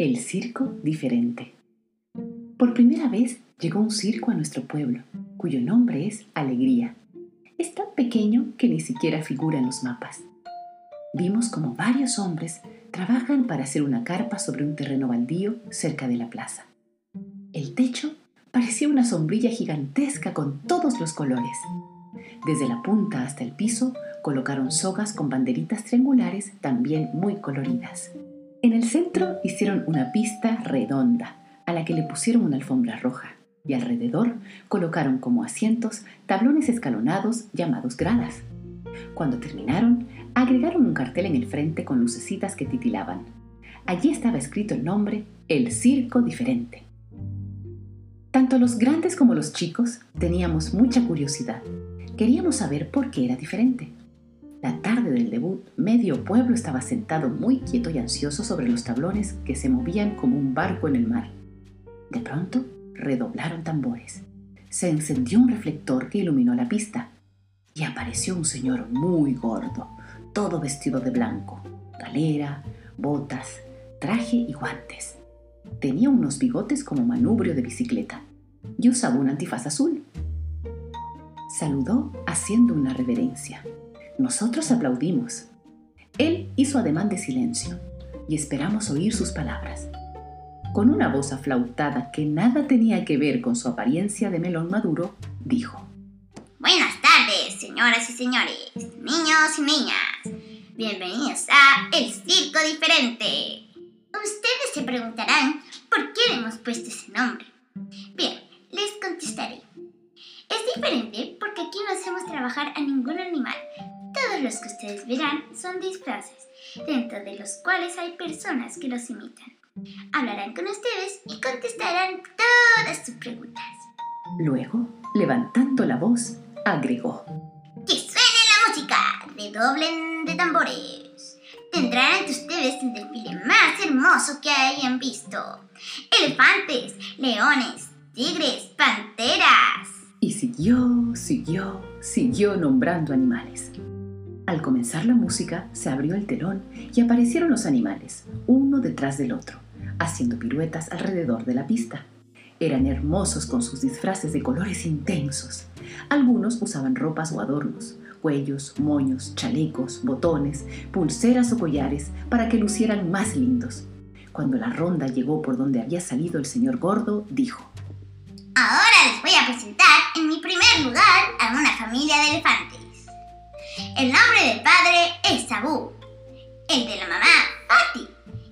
El circo diferente. Por primera vez llegó un circo a nuestro pueblo, cuyo nombre es Alegría. Es tan pequeño que ni siquiera figura en los mapas. Vimos como varios hombres trabajan para hacer una carpa sobre un terreno baldío cerca de la plaza. El techo parecía una sombrilla gigantesca con todos los colores. Desde la punta hasta el piso colocaron sogas con banderitas triangulares también muy coloridas. En el centro hicieron una pista redonda, a la que le pusieron una alfombra roja, y alrededor colocaron como asientos tablones escalonados llamados gradas. Cuando terminaron, agregaron un cartel en el frente con lucecitas que titilaban. Allí estaba escrito el nombre El Circo Diferente. Tanto los grandes como los chicos teníamos mucha curiosidad. Queríamos saber por qué era diferente. La tarde del debut, medio pueblo estaba sentado muy quieto y ansioso sobre los tablones que se movían como un barco en el mar. De pronto, redoblaron tambores. Se encendió un reflector que iluminó la pista y apareció un señor muy gordo, todo vestido de blanco, galera, botas, traje y guantes. Tenía unos bigotes como manubrio de bicicleta y usaba un antifaz azul. Saludó haciendo una reverencia. Nosotros aplaudimos. Él hizo ademán de silencio y esperamos oír sus palabras. Con una voz aflautada que nada tenía que ver con su apariencia de melón maduro, dijo: Buenas tardes, señoras y señores, niños y niñas. Bienvenidos a El Circo Diferente. Ustedes se preguntarán por qué le hemos puesto ese nombre. Bien, les contestaré. Es diferente porque aquí no hacemos trabajar a ningún animal, todos los que ustedes verán son disfraces, dentro de los cuales hay personas que los imitan. Hablarán con ustedes y contestarán todas sus preguntas. Luego, levantando la voz, agregó. ¡Que suene la música! ¡Redoblen de tambores! Tendrán ante ustedes el desfile más hermoso que hayan visto. Elefantes, leones, tigres, panteras. Y siguió, siguió, siguió nombrando animales. Al comenzar la música, se abrió el telón y aparecieron los animales, uno detrás del otro, haciendo piruetas alrededor de la pista. Eran hermosos con sus disfraces de colores intensos. Algunos usaban ropas o adornos, cuellos, moños, chalecos, botones, pulseras o collares para que lucieran más lindos. Cuando la ronda llegó por donde había salido el señor gordo, dijo, Ahora les voy a presentar en mi primer lugar a una familia de elefantes. El nombre del padre es Sabu, el de la mamá Fati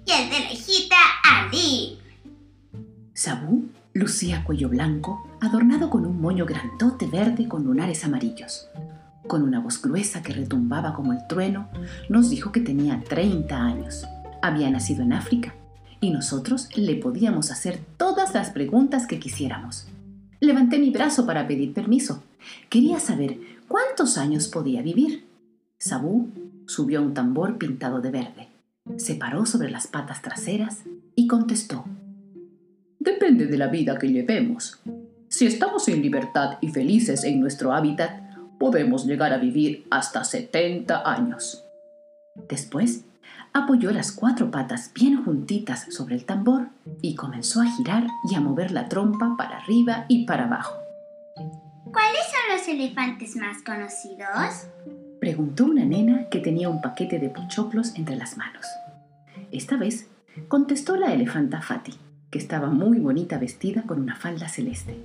y el de la hijita Ali. Sabu lucía cuello blanco, adornado con un moño grandote verde con lunares amarillos. Con una voz gruesa que retumbaba como el trueno, nos dijo que tenía 30 años. Había nacido en África y nosotros le podíamos hacer todas las preguntas que quisiéramos. Levanté mi brazo para pedir permiso. Quería saber cuántos años podía vivir. Sabú subió a un tambor pintado de verde, se paró sobre las patas traseras y contestó. Depende de la vida que llevemos. Si estamos en libertad y felices en nuestro hábitat, podemos llegar a vivir hasta 70 años. Después, apoyó las cuatro patas bien juntitas sobre el tambor y comenzó a girar y a mover la trompa para arriba y para abajo. ¿Cuáles son los elefantes más conocidos? Preguntó una nena que tenía un paquete de pochoclos entre las manos. Esta vez contestó la elefanta Fati, que estaba muy bonita vestida con una falda celeste.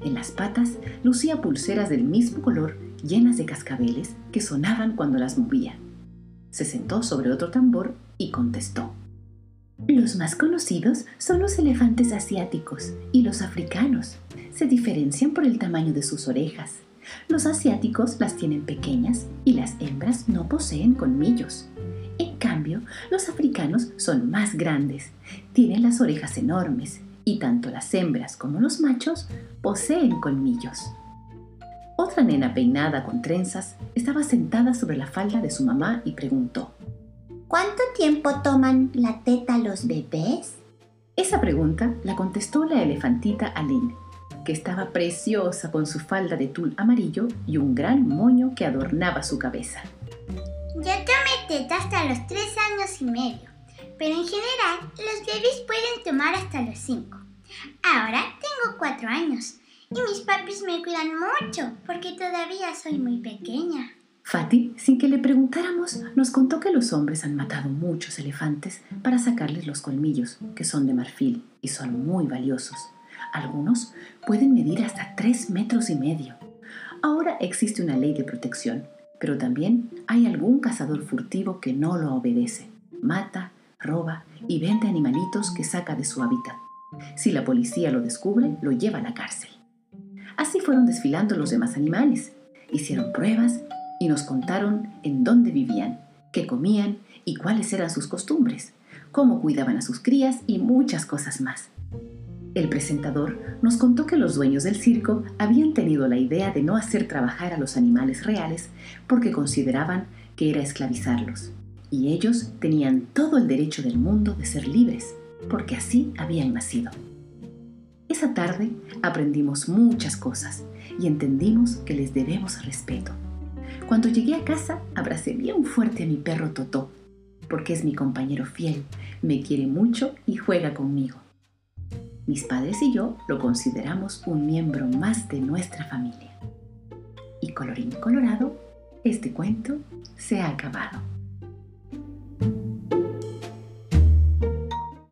En las patas lucía pulseras del mismo color llenas de cascabeles que sonaban cuando las movía. Se sentó sobre otro tambor y contestó. Los más conocidos son los elefantes asiáticos y los africanos. Se diferencian por el tamaño de sus orejas, los asiáticos las tienen pequeñas y las hembras no poseen colmillos. En cambio, los africanos son más grandes, tienen las orejas enormes y tanto las hembras como los machos poseen colmillos. Otra nena peinada con trenzas estaba sentada sobre la falda de su mamá y preguntó, ¿Cuánto tiempo toman la teta los bebés? Esa pregunta la contestó la elefantita Aline, que estaba preciosa con su falda de tul amarillo y un gran moño que adornaba su cabeza. Yo tomé teta hasta los tres años y medio, pero en general los bebés pueden tomar hasta los 5. Ahora tengo 4 años y mis papis me cuidan mucho porque todavía soy muy pequeña. Fati, sin que le preguntáramos, nos contó que los hombres han matado muchos elefantes para sacarles los colmillos, que son de marfil y son muy valiosos. Algunos pueden medir hasta tres metros y medio. Ahora existe una ley de protección, pero también hay algún cazador furtivo que no lo obedece. Mata, roba y vende animalitos que saca de su hábitat. Si la policía lo descubre, lo lleva a la cárcel. Así fueron desfilando los demás animales. Hicieron pruebas y nos contaron en dónde vivían, qué comían y cuáles eran sus costumbres, cómo cuidaban a sus crías y muchas cosas más. El presentador nos contó que los dueños del circo habían tenido la idea de no hacer trabajar a los animales reales porque consideraban que era esclavizarlos, y ellos tenían todo el derecho del mundo de ser libres, porque así habían nacido. Esa tarde aprendimos muchas cosas y entendimos que les debemos respeto. Cuando llegué a casa, abracé bien fuerte a mi perro Totó, porque es mi compañero fiel, me quiere mucho y juega conmigo. Mis padres y yo lo consideramos un miembro más de nuestra familia. Y colorín colorado, este cuento se ha acabado.